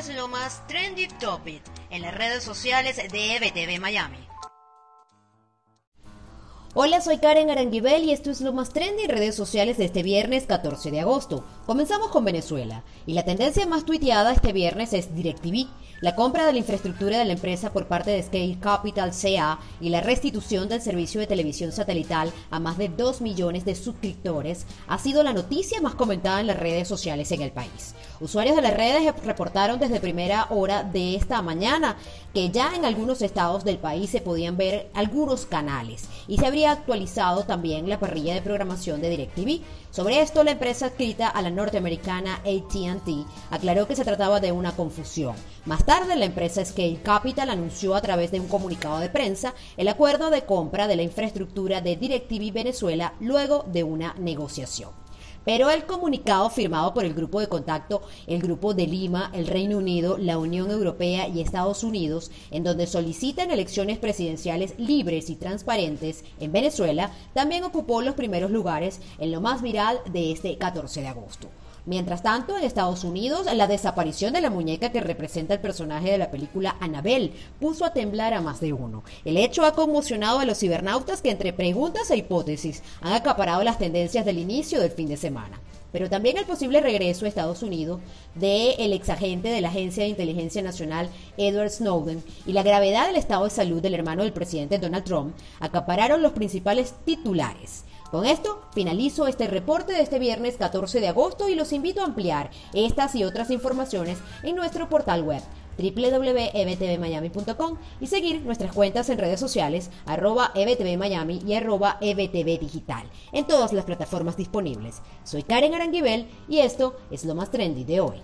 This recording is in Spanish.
es lo más trendy topic en las redes sociales de EBTV Miami. Hola, soy Karen Aranguibel y esto es lo más trendy en redes sociales de este viernes 14 de agosto. Comenzamos con Venezuela y la tendencia más tuiteada este viernes es DirecTV, la compra de la infraestructura de la empresa por parte de Scale Capital CA y la restitución del servicio de televisión satelital a más de 2 millones de suscriptores ha sido la noticia más comentada en las redes sociales en el país. Usuarios de las redes reportaron desde primera hora de esta mañana que ya en algunos estados del país se podían ver algunos canales y se habría actualizado también la parrilla de programación de DirecTV. Sobre esto, la empresa adscrita a la norteamericana ATT aclaró que se trataba de una confusión. Tarde, la empresa Scale Capital anunció a través de un comunicado de prensa el acuerdo de compra de la infraestructura de DirecTV Venezuela luego de una negociación. Pero el comunicado firmado por el grupo de contacto, el grupo de Lima, el Reino Unido, la Unión Europea y Estados Unidos, en donde solicitan elecciones presidenciales libres y transparentes en Venezuela, también ocupó los primeros lugares en lo más viral de este 14 de agosto. Mientras tanto, en Estados Unidos, la desaparición de la muñeca que representa el personaje de la película Annabelle puso a temblar a más de uno. El hecho ha conmocionado a los cibernautas que entre preguntas e hipótesis han acaparado las tendencias del inicio del fin de semana pero también el posible regreso a Estados Unidos del el exagente de la Agencia de Inteligencia Nacional Edward Snowden y la gravedad del estado de salud del hermano del presidente Donald Trump acapararon los principales titulares. Con esto finalizo este reporte de este viernes 14 de agosto y los invito a ampliar estas y otras informaciones en nuestro portal web www.ebtvmiami.com y seguir nuestras cuentas en redes sociales arroba ebtvmiami y arroba ebtvdigital en todas las plataformas disponibles. Soy Karen Aranguibel y esto es lo más trendy de hoy.